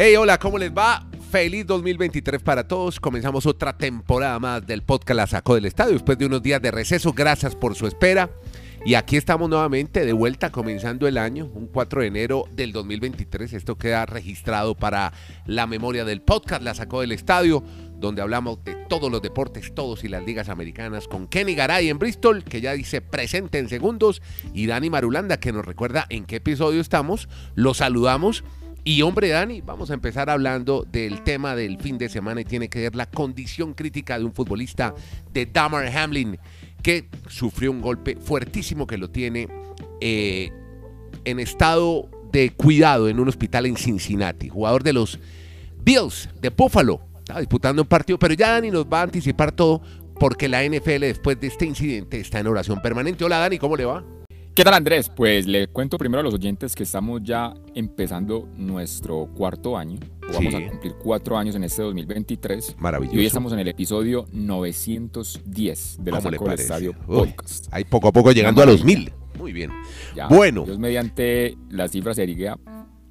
Hey, hola, ¿cómo les va? Feliz 2023 para todos. Comenzamos otra temporada más del podcast La Sacó del Estadio después de unos días de receso. Gracias por su espera. Y aquí estamos nuevamente de vuelta comenzando el año, un 4 de enero del 2023. Esto queda registrado para la memoria del podcast La Sacó del Estadio, donde hablamos de todos los deportes, todos y las ligas americanas, con Kenny Garay en Bristol, que ya dice presente en segundos, y Dani Marulanda, que nos recuerda en qué episodio estamos. Los saludamos. Y hombre, Dani, vamos a empezar hablando del tema del fin de semana y tiene que ver la condición crítica de un futbolista de Damar Hamlin que sufrió un golpe fuertísimo que lo tiene eh, en estado de cuidado en un hospital en Cincinnati. Jugador de los Bills de Buffalo. Está disputando un partido, pero ya Dani nos va a anticipar todo porque la NFL después de este incidente está en oración permanente. Hola Dani, ¿cómo le va? ¿Qué tal Andrés? Pues le cuento primero a los oyentes que estamos ya empezando nuestro cuarto año. Vamos a cumplir cuatro años en este 2023. Maravilloso. Y hoy estamos en el episodio 910 de la Saco del Estadio Podcast. Ahí poco a poco llegando a los mil. Muy bien. bueno. Dios mediante las cifras se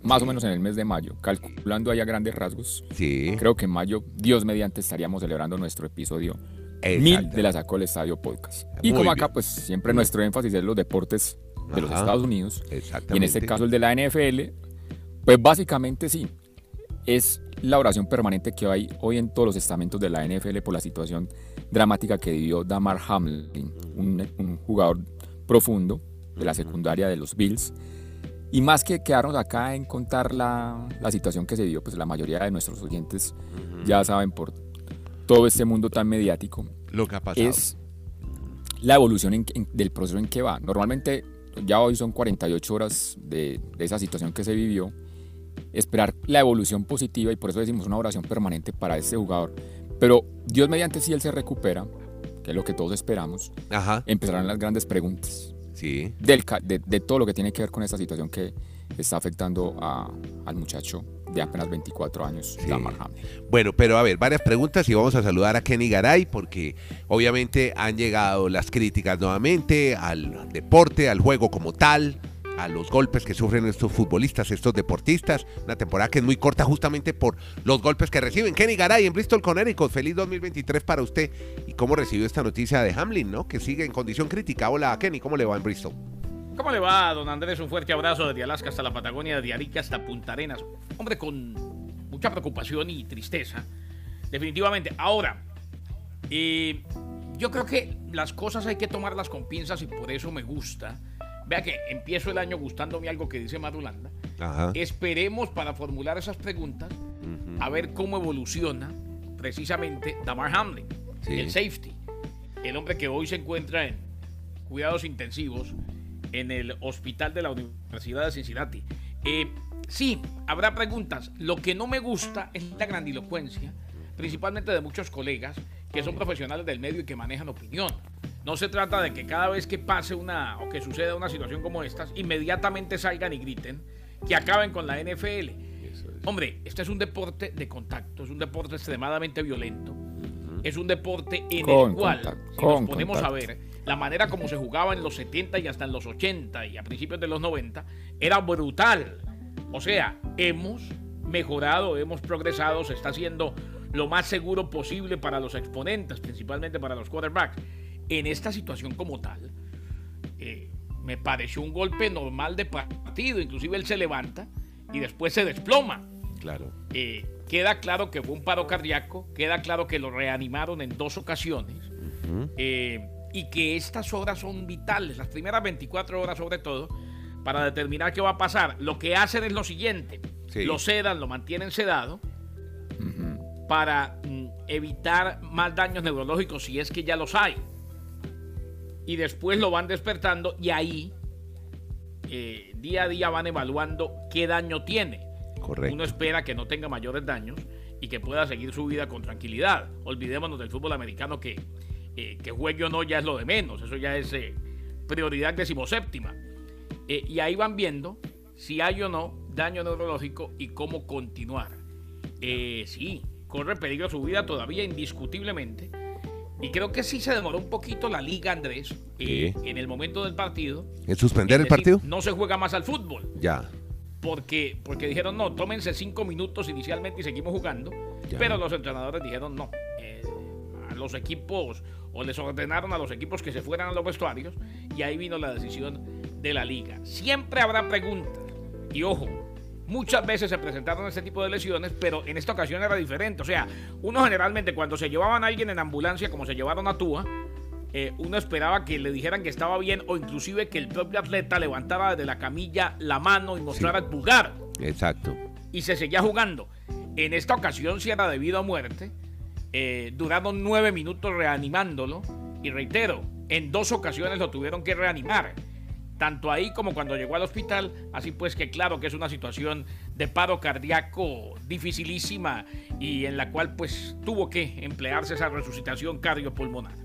más o menos en el mes de mayo, calculando ahí a grandes rasgos. Sí. Creo que en mayo, Dios mediante, estaríamos celebrando nuestro episodio mil de la Sacó el Estadio Podcast. Y como acá, pues siempre nuestro énfasis es los deportes de los Estados Unidos. Y en este caso el de la NFL, pues básicamente sí, es la oración permanente que hay hoy en todos los estamentos de la NFL por la situación dramática que vivió Damar Hamlin, un, jugador profundo de la secundaria de los Bills. Y más que quedarnos acá en contar la, la situación que se dio, pues la mayoría de nuestros oyentes ya saben por todo este mundo tan mediático, lo que ha pasado. es la evolución del proceso en que va. Normalmente ya hoy son 48 horas de, esa situación que se vivió. Esperar la evolución positiva y por eso decimos una oración permanente para este jugador. Pero Dios mediante si él se recupera, que es lo que todos esperamos, empezarán las grandes preguntas. Sí. Del, de, todo lo que tiene que ver con esta situación que está afectando al muchacho de apenas 24 años, Bueno, pero a ver, varias preguntas y vamos a saludar a Kenny Garay porque obviamente han llegado las críticas nuevamente al deporte, al juego como tal, a los golpes que sufren estos futbolistas, estos deportistas. Una temporada que es muy corta justamente por los golpes que reciben. Kenny Garay en Bristol, Connecticut. Feliz 2023 para usted. ¿Y cómo recibió esta noticia de Hamlin, no? Que sigue en condición crítica. Hola, Kenny, ¿cómo le va en Bristol? ¿Cómo le va, don Andrés? Un fuerte abrazo desde Alaska hasta la Patagonia, de Arica hasta Punta Arenas. Hombre, con mucha preocupación y tristeza. Definitivamente. Ahora, eh, yo creo que las cosas hay que tomarlas con pinzas y por eso me gusta. Vea que empiezo el año gustándome algo que dice Madulanda. Esperemos para formular esas preguntas a ver cómo evoluciona precisamente Damar Hamlin, el safety, el hombre que hoy se encuentra en cuidados intensivos en el hospital de la Universidad de Cincinnati. Eh, sí, habrá preguntas. Lo que no me gusta es la grandilocuencia, principalmente de muchos colegas que son profesionales del medio y que manejan opinión. No se trata de que cada vez que pase una o que suceda una situación como esta, inmediatamente salgan y griten que acaben con la NFL. Hombre, este es un deporte de contacto, es un deporte extremadamente violento, es un deporte en el cual, si nos ponemos a ver, la manera como se jugaba en los 70 y hasta en los 80 y a principios de los 90 era brutal. O sea, hemos mejorado, hemos progresado, se está haciendo lo más seguro posible para los exponentes, principalmente para los quarterbacks. En esta situación como tal, eh, me pareció un golpe normal de partido, inclusive él se levanta y después se desploma. Claro. Eh, queda claro que fue un paro cardíaco, queda claro que lo reanimaron en dos ocasiones y que estas horas son vitales, las primeras 24 horas sobre todo, para determinar qué va a pasar. Lo que hacen es lo siguiente, lo sedan, lo mantienen sedado, para mm, evitar más daños neurológicos si es que ya los hay. Y después lo van despertando y ahí eh, día a día van evaluando qué daño tiene. Correcto. Uno espera que no tenga mayores daños y que pueda seguir su vida con tranquilidad. Olvidémonos del fútbol americano que eh, que juegue o no ya es lo de menos, eso ya es eh, prioridad decimoséptima. Eh, y ahí van viendo si hay o no daño neurológico y cómo continuar. sí, corre peligro su vida todavía indiscutiblemente. Y creo que sí se demoró un poquito la liga, Andrés, en el momento del partido. ¿En suspender el partido? No se juega más al fútbol. Ya. porque, porque dijeron, no, tómense cinco minutos inicialmente y seguimos jugando. Pero los entrenadores dijeron, no, eh, a los equipos, o les ordenaron a los equipos que se fueran a los vestuarios, y ahí vino la decisión de la liga. Siempre habrá preguntas, y ojo, muchas veces se presentaron este tipo de lesiones, pero en esta ocasión era diferente. O sea, uno generalmente cuando se llevaban a alguien en ambulancia, como se llevaron a Tua, eh, uno esperaba que le dijeran que estaba bien o inclusive que el propio atleta levantara desde la camilla la mano y mostrara el pulgar. Exacto. Y se seguía jugando. En esta ocasión, si era debido a muerte, eh, duraron nueve minutos reanimándolo. Y reitero, en dos ocasiones lo tuvieron que reanimar. Tanto ahí como cuando llegó al hospital. Así pues que claro que es una situación de paro cardíaco dificilísima y en la cual pues tuvo que emplearse esa resucitación cardiopulmonar.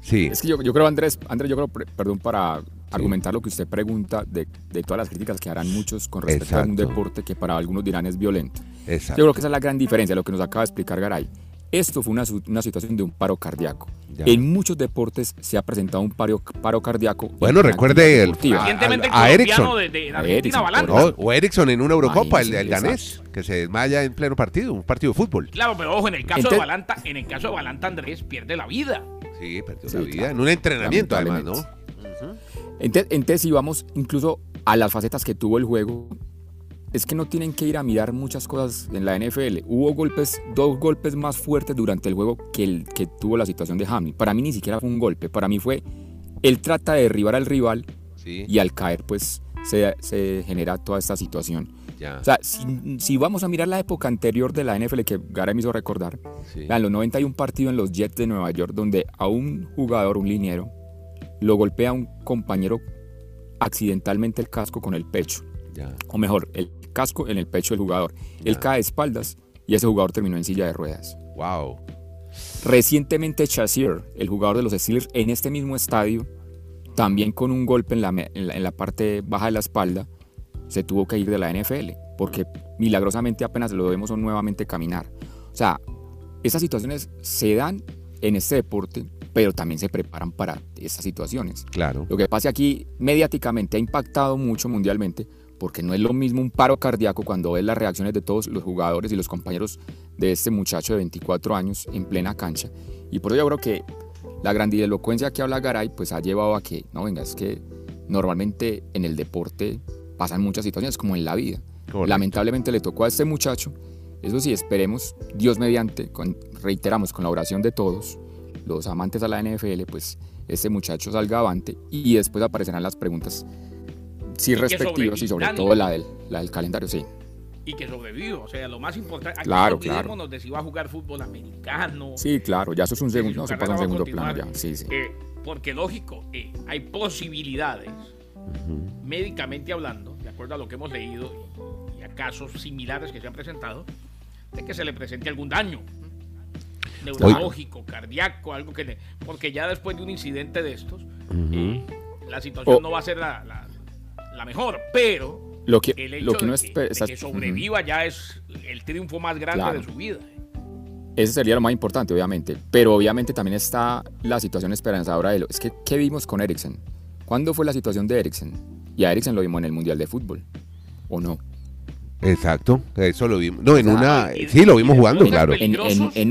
Sí. Es que yo, creo, Andrés, Andrés, yo creo, perdón, para argumentar lo que usted pregunta de, todas las críticas que harán muchos con respecto a un deporte que para algunos dirán es violento. Yo creo que esa es la gran diferencia, lo que nos acaba de explicar Garay. Esto fue una, una situación de un paro cardíaco. En muchos deportes se ha presentado un paro, paro cardíaco. Bueno, recuerde el, a, a, Ericsson. o Ericsson en una Eurocopa, el, el danés, que se desmaya en pleno partido, un partido de fútbol. Claro, pero ojo, en el caso de Balanta, en el caso de Balanta Andrés pierde la vida. Sí, perdió la vida en un entrenamiento además, ¿no? Entonces, si vamos incluso a las facetas que tuvo el juego, es que no tienen que ir a mirar muchas cosas en la NFL. Hubo golpes, dos golpes más fuertes durante el juego que el que tuvo la situación de Hamlin. Para mí ni siquiera fue un golpe, para mí fue él trata de derribar al rival y al caer pues se, se genera toda esta situación. O sea, si, vamos a mirar la época anterior de la NFL que Gara me hizo recordar, en los 90 hay un partido en los Jets de Nueva York donde a un jugador, un liniero, lo golpea a un compañero accidentalmente el casco con el pecho. O mejor, el casco en el pecho del jugador. Él cae de espaldas y ese jugador terminó en silla de ruedas. Wow. Recientemente Chazier, el jugador de los Steelers, en este mismo estadio, también con un golpe en la, en la parte baja de la espalda, se tuvo que ir de la NFL, porque milagrosamente apenas lo vemos nuevamente caminar. O sea, esas situaciones se dan en este deporte, pero también se preparan para esas situaciones. Claro. Lo que pasa aquí mediáticamente ha impactado mucho mundialmente, porque no es lo mismo un paro cardíaco cuando ves las reacciones de todos los jugadores y los compañeros de este muchacho de 24 años en plena cancha. Y por eso yo creo que la grandilocuencia que habla Garay pues ha llevado a que, no venga, es que normalmente en el deporte pasan muchas situaciones como en la vida. Lamentablemente le tocó a este muchacho. Eso sí, esperemos, Dios mediante, reiteramos con la oración de todos, los amantes a la NFL, pues este muchacho salga avante y después aparecerán las preguntas sí respectivas y sobre todo la del, la del calendario, sí. Y que sobrevivió, o sea, lo más importante, aquí claro, claro. de si va a jugar fútbol americano. Sí, claro, ya eso es un segundo, no, se pasa un segundo plano ya, sí, sí. Eh, porque lógico, eh, hay posibilidades médicamente hablando, de acuerdo a lo que hemos leído y a casos similares que se han presentado, de que se le presente algún daño neurológico, cardíaco, algo que le, porque ya después de un incidente de estos, eh, la situación no va a ser la, mejor, pero lo que, lo que no es, que, sobreviva ya es el triunfo más grande de su vida. Ese sería lo más importante, obviamente. Pero obviamente también está la situación esperanzadora de lo. Es que, ¿qué vimos con Eriksen? ¿Cuándo fue la situación de Eriksen? Y a Eriksen lo vimos en el Mundial de Fútbol, ¿o no? Exacto, eso lo vimos. No, en una, sí, lo vimos jugando, claro. En,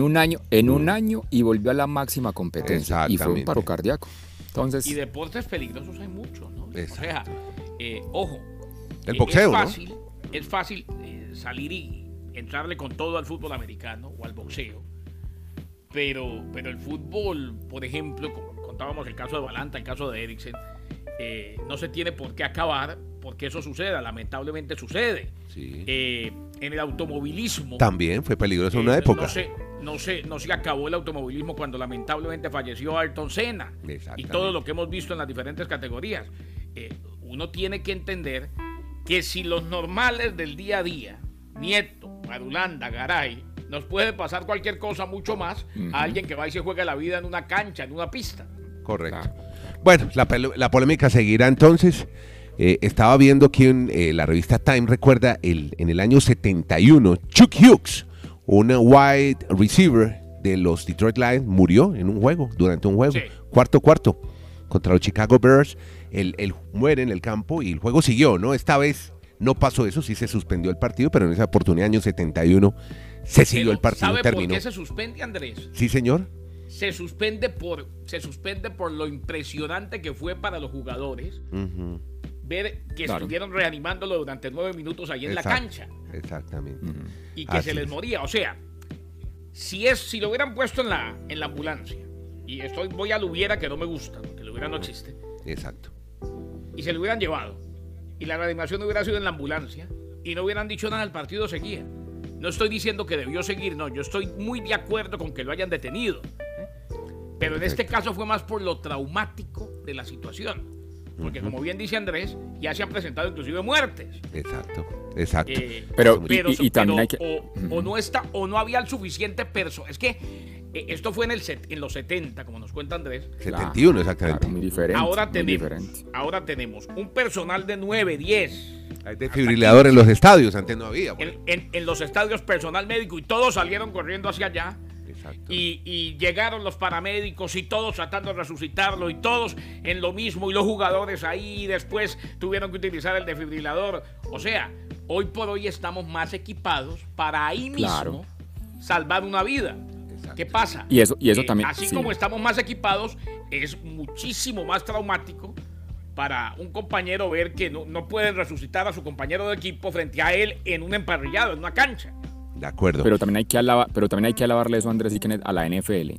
un año, en un año y volvió a la máxima competencia y fue un paro cardíaco. Entonces, y deportes peligrosos hay muchos, ¿no? O sea, eh, ojo, el boxeo, es fácil, es fácil eh, salir y entrarle con todo al fútbol americano o al boxeo, pero, pero el fútbol, por ejemplo, contábamos el caso de Balanta, el caso de Eriksen eh, no se tiene por qué acabar porque eso suceda, lamentablemente sucede. Eh, en el automovilismo. También fue peligroso en una eh, época. No se, no, se, no se acabó el automovilismo cuando lamentablemente falleció Ayrton Senna y todo lo que hemos visto en las diferentes categorías. Uno tiene que entender que si los normales del día a día, Nieto, Marulanda, Garay, nos puede pasar cualquier cosa mucho más a alguien que va y se juega la vida en una cancha, en una pista. Correcto. Bueno, la, polémica seguirá entonces. Eh, estaba viendo que en eh, la revista Time recuerda el, en el año 71, Chuck Hughes, un wide receiver de los Detroit Lions, murió en un juego, durante un juego, cuarto cuarto, contra los Chicago Bears. Él, muere en el campo y el juego siguió, ¿no? Esta vez No pasó eso, sí se suspendió el partido, pero en esa oportunidad, año 71, se siguió el partido. ¿Sabe terminó. por qué se suspende, Andrés? Sí, señor. Se suspende por, se suspende por lo impresionante que fue para los jugadores ver que estuvieron reanimándolo durante nueve minutos ahí en la cancha. Exactamente. Y que se les moría. O sea, si es, si lo hubieran puesto en la, en la ambulancia, y estoy, voy a lo hubiera que no me gusta, porque lo hubiera no existe. Exacto. Y se lo hubieran llevado. Y la reanimación hubiera sido en la ambulancia. Y no hubieran dicho nada, el partido seguía. No estoy diciendo que debió seguir, no. Yo estoy muy de acuerdo con que lo hayan detenido. ¿eh? Pero en este caso fue más por lo traumático de la situación. Porque como bien dice Andrés, ya se han presentado inclusive muertes. Exacto, exacto. Eh, pero, y, también hay que... O, no está, o no había el suficiente peso. Es que esto fue en, el en los 70, como nos cuenta Andrés. 71, exactamente. muy diferente. Ahora tenemos, ahora tenemos un personal de 9, 10. Hay desfibrilador en los estadios, antes no había. En, en, los estadios personal médico y todos salieron corriendo hacia allá y, llegaron los paramédicos y todos tratando de resucitarlo y todos en lo mismo y los jugadores ahí y después tuvieron que utilizar el defibrilador. O sea, hoy por hoy estamos más equipados para ahí mismo salvar una vida. ¿Qué pasa? Y eso, y eso también. Así como estamos más equipados, es muchísimo más traumático para un compañero ver que no, no puede resucitar a su compañero de equipo frente a él en un emparrillado, en una cancha. De acuerdo. Pero también hay que, alabar, pero también hay que alabarle eso, Andrés Kenneth, a la NFL.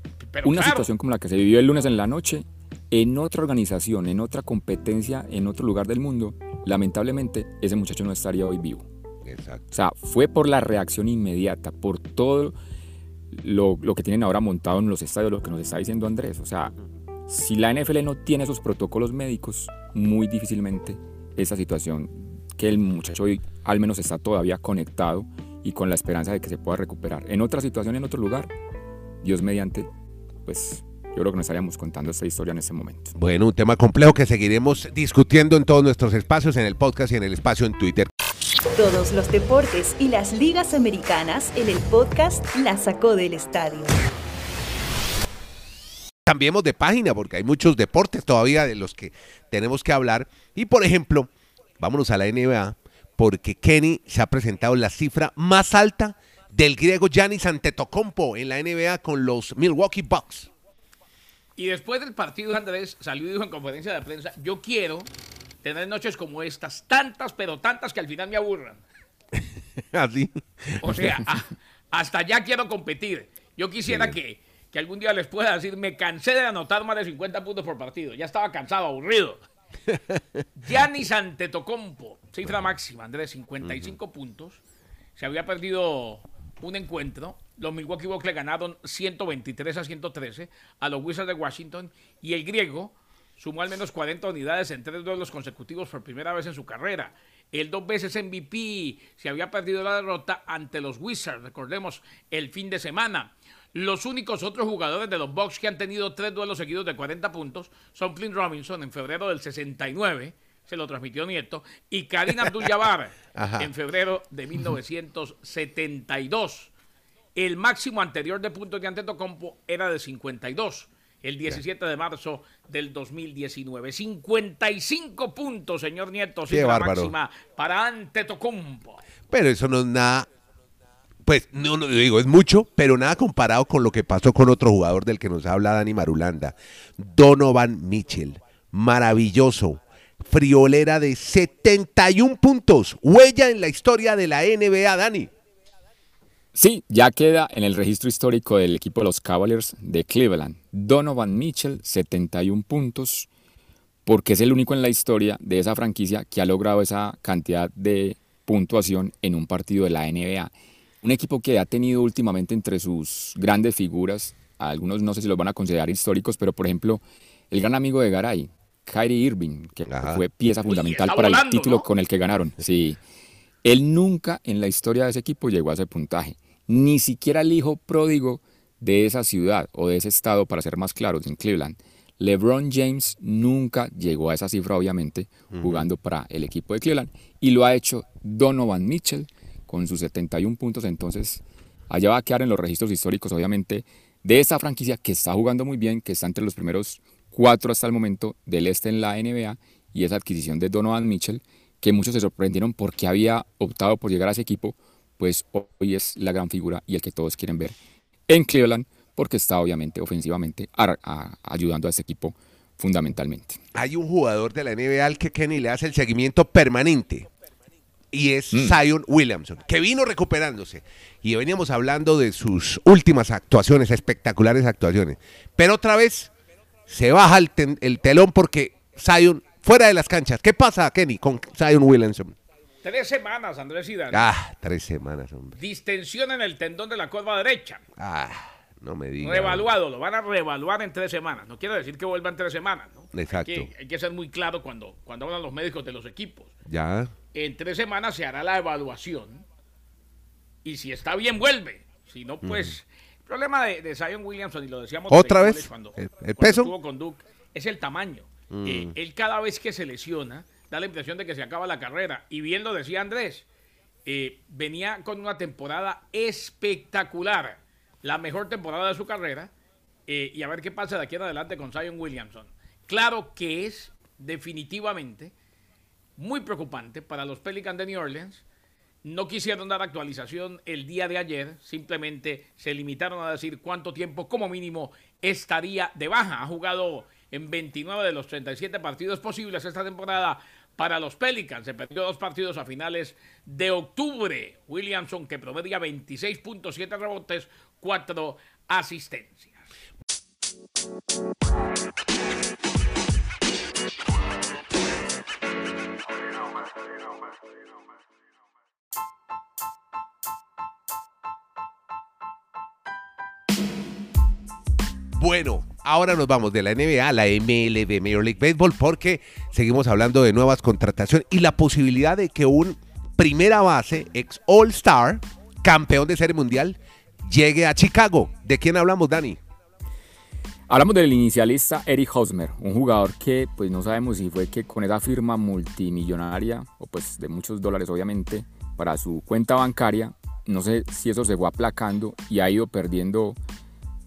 Una situación como la que se vivió el lunes en la noche, en otra organización, en otra competencia, en otro lugar del mundo, lamentablemente ese muchacho no estaría hoy vivo. Exacto. O sea, fue por la reacción inmediata, por todo lo, lo, que tienen ahora montado en los estadios, lo que nos está diciendo Andrés. O sea, si la NFL no tiene esos protocolos médicos, muy difícilmente esa situación que el muchacho hoy al menos está todavía conectado y con la esperanza de que se pueda recuperar. En otra situación, en otro lugar, Dios mediante, pues yo creo que nos estaríamos contando esta historia en ese momento. Bueno, un tema complejo que seguiremos discutiendo en todos nuestros espacios, en el podcast y en el espacio en Twitter. Todos los deportes y las ligas americanas en el podcast La Sacó del Estadio. Cambiemos de página porque hay muchos deportes todavía de los que tenemos que hablar. Y por ejemplo, vámonos a la NBA porque Kenny se ha presentado la cifra más alta del griego Giannis Antetokounmpo en la NBA con los Milwaukee Bucks. Y después del partido, Andrés salió y dijo en conferencia de prensa, yo quiero tener noches como estas, tantas, pero tantas que al final me aburran. Así. O sea, hasta ya quiero competir. Yo quisiera que, que algún día les pueda decir, me cansé de anotar más de 50 puntos por partido. Ya estaba cansado, aburrido. Giannis Antetokounmpo, cifra máxima, Andrés, 55 puntos. Se había perdido un encuentro. Los Milwaukee Bucks le ganaron 123 a 113 a los Wizards de Washington y el griego sumó al menos 40 unidades en tres duelos consecutivos por primera vez en su carrera. El dos veces MVP se había perdido la derrota ante los Wizards, recordemos, el fin de semana. Los únicos otros jugadores de los Bucks que han tenido tres duelos seguidos de 40 puntos son Flynn Robinson en febrero del 69, se lo transmitió Nieto, y Karim Abdul-Jabbar en febrero de 1972. El máximo anterior de puntos de Antetokounmpo era de 52 el 17 de marzo del 2019. 55 puntos, señor Nieto, cifra máxima para Antetokounmpo. Pero eso no es nada pues no, no digo, es mucho, pero nada comparado con lo que pasó con otro jugador del que nos habla Dani Marulanda, Donovan Mitchell. Maravilloso. Friolera de 71 puntos. Huella en la historia de la NBA, Dani. Sí, ya queda en el registro histórico del equipo de los Cavaliers de Cleveland. Donovan Mitchell, 71 puntos, porque es el único en la historia de esa franquicia que ha logrado esa cantidad de puntuación en un partido de la NBA. Un equipo que ha tenido últimamente entre sus grandes figuras, algunos no sé si los van a considerar históricos, pero por ejemplo, el gran amigo de Garay, Kyrie Irving, que fue pieza fundamental para el título con el que ganaron. Sí. Él nunca en la historia de ese equipo llegó a ese puntaje. Ni siquiera el hijo pródigo de esa ciudad o de ese estado, para ser más claros, en Cleveland. LeBron James nunca llegó a esa cifra, obviamente, jugando para el equipo de Cleveland. Y lo ha hecho Donovan Mitchell, con sus 71 puntos, entonces allá va a quedar en los registros históricos, obviamente, de esa franquicia que está jugando muy bien, que está entre los primeros cuatro hasta el momento del este en la NBA, y esa adquisición de Donovan Mitchell, que muchos se sorprendieron porque había optado por llegar a ese equipo, pues hoy es la gran figura y el que todos quieren ver en Cleveland, porque está obviamente ofensivamente ayudando a ese equipo fundamentalmente. Hay un jugador de la NBA al que Kenny le hace el seguimiento permanente y es mm. Zion Williamson, que vino recuperándose. Y veníamos hablando de sus últimas actuaciones, espectaculares actuaciones. Pero otra vez se baja el, el telón porque Zion fuera de las canchas. ¿Qué pasa, Kenny, con Zion Williamson? Tres semanas, Andrés Hidalgo. Ah, tres semanas, hombre. Distensión en el tendón de la curva derecha. Ah. No me digas. Reevaluado, lo van a reevaluar en tres semanas. No quiere decir que vuelvan tres semanas, ¿no? Exacto. Hay que, ser muy claro cuando, cuando hablan los médicos de los equipos. Ya. En tres semanas se hará la evaluación. Y si está bien, vuelve. Si no, pues. El problema de, Zion Williamson, y lo decíamos otra vez, cuando, el, peso estuvo con Duke, es el tamaño. Mm. Eh, él cada vez que se lesiona, da la impresión de que se acaba la carrera. Y bien lo decía Andrés, eh, venía con una temporada espectacular la mejor temporada de su carrera eh, y a ver qué pasa de aquí en adelante con Zion Williamson. Claro que es definitivamente muy preocupante para los Pelicans de New Orleans. No quisieron dar actualización el día de ayer, simplemente se limitaron a decir cuánto tiempo como mínimo estaría de baja. Ha jugado en 29 de los 37 partidos posibles esta temporada para los Pelicans. Se perdió dos partidos a finales de octubre. Williamson, que promedia 26.7 rebotes, cuatro asistencias. Bueno, ahora nos vamos de la NBA a la MLB, Major League Baseball, porque seguimos hablando de nuevas contrataciones y la posibilidad de que un primera base, ex All-Star, campeón de serie mundial, llegue a Chicago. ¿De quién hablamos, Dani? Hablamos del inicialista Eric Hosmer, un jugador que pues no sabemos si fue que con esa firma multimillonaria o pues de muchos dólares obviamente para su cuenta bancaria, no sé si eso se fue aplacando y ha ido perdiendo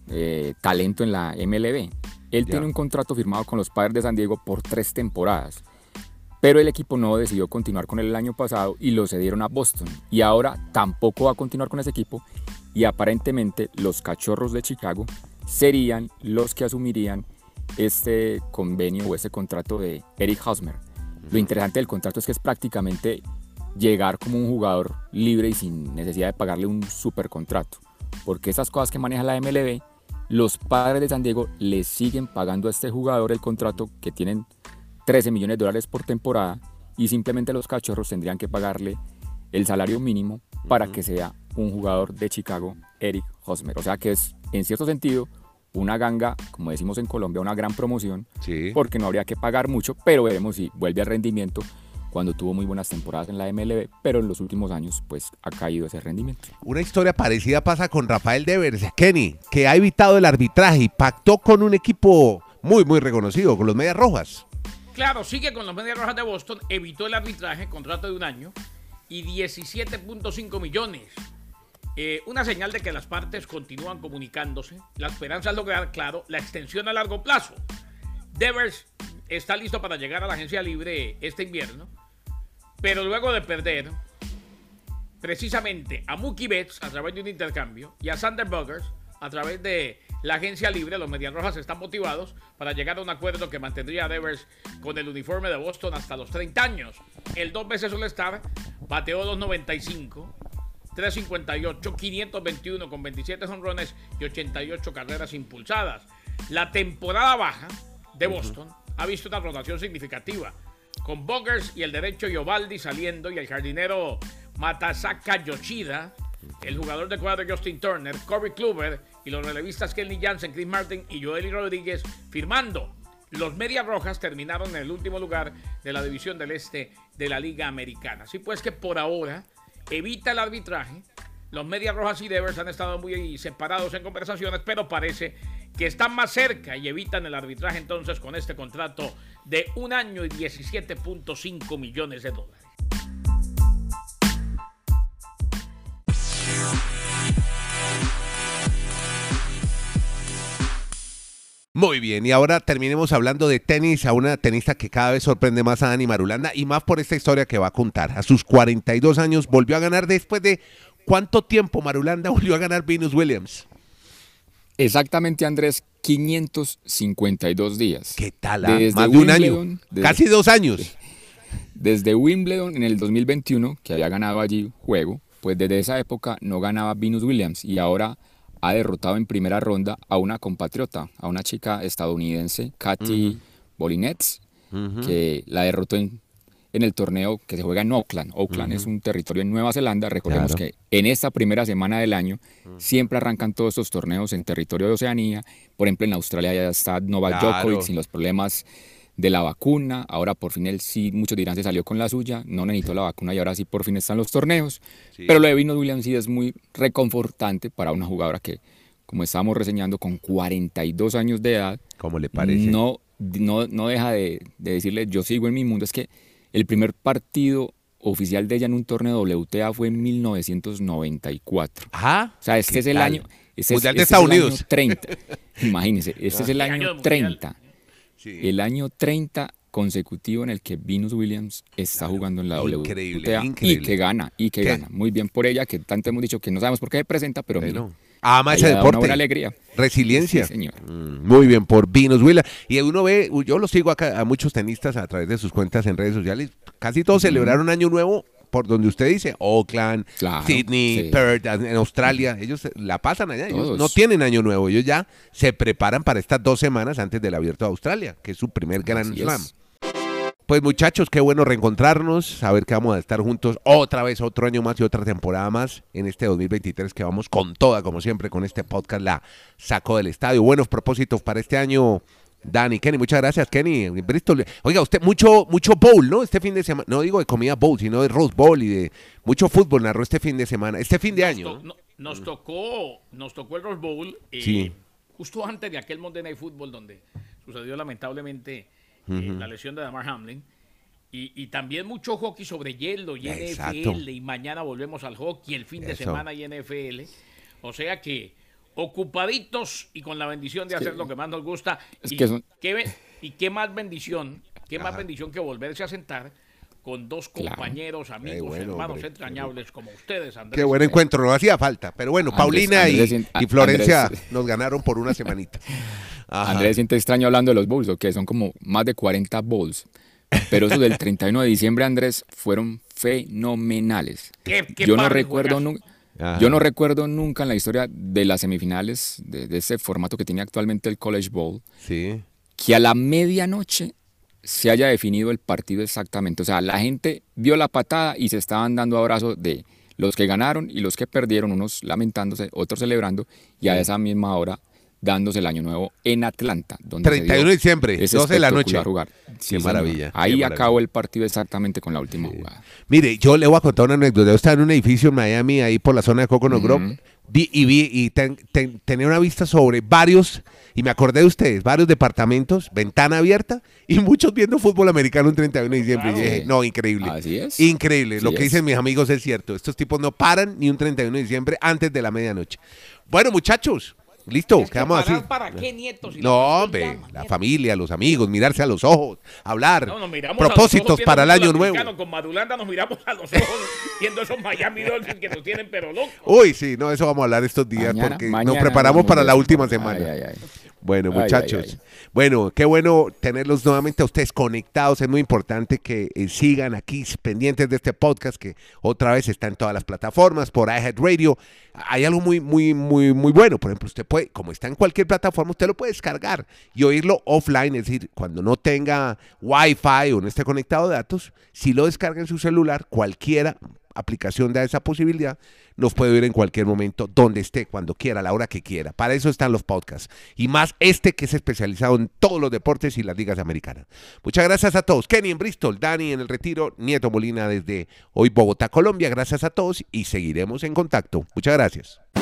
eh, talento en la MLB. Él tiene un contrato firmado con los Padres de San Diego por tres temporadas, pero el equipo no decidió continuar con él el año pasado y lo cedieron a Boston. Y ahora tampoco va a continuar con ese equipo y aparentemente los cachorros de Chicago serían los que asumirían este convenio o este contrato de Eric Hosmer. Lo interesante del contrato es que es prácticamente llegar como un jugador libre y sin necesidad de pagarle un super contrato. Porque esas cosas que maneja la MLB, los padres de San Diego le siguen pagando a este jugador el contrato que tienen 13 millones de dólares por temporada y simplemente los cachorros tendrían que pagarle el salario mínimo para que sea un jugador de Chicago, Eric Hosmer. O sea que es, en cierto sentido, una ganga, como decimos en Colombia, una gran promoción, porque no habría que pagar mucho, pero veremos si vuelve al rendimiento cuando tuvo muy buenas temporadas en la MLB, pero en los últimos años pues ha caído ese rendimiento. Una historia parecida pasa con Rafael Devers, Kenny, que ha evitado el arbitraje y pactó con un equipo muy, muy reconocido, con los Medias Rojas. Claro, sigue con los Medias Rojas de Boston, evitó el arbitraje, contrato de un año, y 17.5 millones eh, una señal de que las partes continúan comunicándose. La esperanza es lograr, claro, la extensión a largo plazo. Devers está listo para llegar a la agencia libre este invierno, pero luego de perder precisamente a Mookie Betts a través de un intercambio y a Sander Buggers a través de la agencia libre, los Medias Rojas están motivados para llegar a un acuerdo que mantendría a Devers con el uniforme de Boston hasta los 30 años. El dos veces suele estar bateó 295 358, 521 con 27 honrones y 88 carreras impulsadas. La temporada baja de Boston ha visto una rotación significativa, con Boggers y el derecho Yobaldi saliendo y el jardinero Matasaka Yoshida, el jugador de cuadro Justin Turner, Corey Kluber y los relevistas Kenny Jansen, Chris Martin y Joely Rodríguez firmando. Los Medias Rojas terminaron en el último lugar de la división del este de la Liga Americana. Así pues que por ahora evita el arbitraje. Los Medias Rojas y Devers han estado muy separados en conversaciones, pero parece que están más cerca y evitan el arbitraje entonces con este contrato de un año y 17.5 millones de dólares. Muy bien, y ahora terminemos hablando de tenis a una tenista que cada vez sorprende más a Dani Marulanda y más por esta historia que va a contar. A sus 42 años volvió a ganar después de cuánto tiempo Marulanda volvió a ganar Venus Williams. Exactamente, Andrés, 552 días. ¿Qué tal? Ah? Más de un año. Casi dos años. Desde Wimbledon en el 2021, que había ganado allí juego, pues desde esa época no ganaba Venus Williams y ahora ha derrotado en primera ronda a una compatriota, a una chica estadounidense, Katy Bolinets, que la derrotó en, el torneo que se juega en Auckland. Auckland es un territorio en Nueva Zelanda. Recordemos que en esta primera semana del año siempre arrancan todos estos torneos en territorio de Oceanía. Por ejemplo, en Australia ya está Novak Djokovic sin los problemas de la vacuna. Ahora por fin él sí, muchos dirán, se salió con la suya, no necesitó la vacuna y ahora sí por fin están los torneos. Pero lo de Venus Williams sí es muy reconfortante para una jugadora que, como estábamos reseñando, con 42 años de edad. ¿Cómo le parece? No, no, no deja de, decirle, yo sigo en mi mundo. Es que el primer partido oficial de ella en un torneo WTA fue en 1994. Ajá. O sea, este es el año... Este mundial de Estados Unidos. 30. Imagínense, este es el año 30 el año 30 consecutivo en el que Venus Williams está jugando en la WTA y que gana, y que gana. Muy bien por ella, que tanto hemos dicho que no sabemos por qué se presenta, pero mira, ama ese deporte. Una buena alegría. Resiliencia. Sí, señor. Mm, muy bien, por Venus Williams. Y uno ve, yo lo sigo acá a muchos tenistas a través de sus cuentas en redes sociales. Casi todos celebraron Año Nuevo por donde usted dice, Oakland, Sydney, Perth, en Australia, ellos la pasan allá, ellos no tienen año nuevo, ellos ya se preparan para estas dos semanas antes del abierto de Australia, que es su primer Grand Slam. Pues muchachos, qué bueno reencontrarnos, saber que vamos a estar juntos otra vez, otro año más y otra temporada más en este 2023 que vamos con toda, como siempre, con este podcast, la saco del estadio. Buenos propósitos para este año Dani, Kenny, muchas gracias, Kenny. Bristol. Oiga, usted, mucho, mucho bowl, ¿no? Este fin de semana, no digo de comida bowl, sino de Rose Bowl y de mucho fútbol narró este fin de semana, este fin de año. nos, tocó, nos tocó el Rose Bowl eh, justo antes de aquel Monday Night Football donde sucedió lamentablemente eh, la lesión de Damar Hamlin. Y, también mucho hockey sobre hielo y NFL. Y mañana volvemos al hockey, el fin de semana y NFL. O sea que ocupaditos y con la bendición de hacer lo que más nos gusta. y, qué, y qué más bendición, qué más bendición que volverse a sentar con dos compañeros, amigos, hermanos entrañables como ustedes, Andrés. Qué buen encuentro, no hacía falta. Pero bueno, Paulina y, Florencia nos ganaron por una semanita. Andrés siente extraño hablando de los bowls, que son como más de 40 bowls. Pero esos del 31 de diciembre, Andrés, fueron fenomenales. Yo no recuerdo nunca yo no recuerdo nunca en la historia de las semifinales, de, ese formato que tiene actualmente el College Bowl, que a la medianoche se haya definido el partido exactamente. O sea, la gente vio la patada y se estaban dando abrazos de los que ganaron y los que perdieron, unos lamentándose, otros celebrando, y a esa misma hora dándose el año nuevo en Atlanta. Donde 31 de diciembre, 12 de la noche. Jugar. qué maravilla. Ahí acabó el partido exactamente con la última jugada. Mire, yo le voy a contar una anécdota. Yo estaba en un edificio en Miami, ahí por la zona de Coconut Grove, y vi y tenía una vista sobre varios, y me acordé de ustedes, varios departamentos, ventana abierta, y muchos viendo fútbol americano en 31 de diciembre. Y dije, no, increíble. Así es. Increíble. Lo que dicen mis amigos es cierto. Estos tipos no paran ni un 31 de diciembre antes de la medianoche. Bueno, muchachos, Listo, quedamos así. ¿Para qué nietos? no, hombre, la familia, los amigos, mirarse a los ojos, hablar. No, propósitos para el año nuevo. Con Madulanda nos miramos a los ojos viendo esos Miami Dolphins que nos tienen pero locos. Uy, sí, no, eso vamos a hablar estos días porque nos preparamos para la última semana. Bueno, muchachos. Bueno, qué bueno tenerlos nuevamente a ustedes conectados. Es muy importante que eh, sigan aquí pendientes de este podcast que otra vez está en todas las plataformas, por iHead Radio. Hay algo muy, muy, muy, muy bueno. Por ejemplo, usted puede, como está en cualquier plataforma, usted lo puede descargar y oírlo offline, es decir, cuando no tenga Wi-Fi o no esté conectado a datos, si lo descarga en su celular, cualquiera aplicación da esa posibilidad, nos puede oír en cualquier momento, donde esté, cuando quiera, a la hora que quiera. Para eso están los podcasts. Y más este que es especializado en todos los deportes y las ligas americanas. Muchas gracias a todos. Kenny en Bristol, Dani en el retiro, Nieto Molina desde hoy Bogotá, Colombia. Gracias a todos y seguiremos en contacto. Muchas gracias.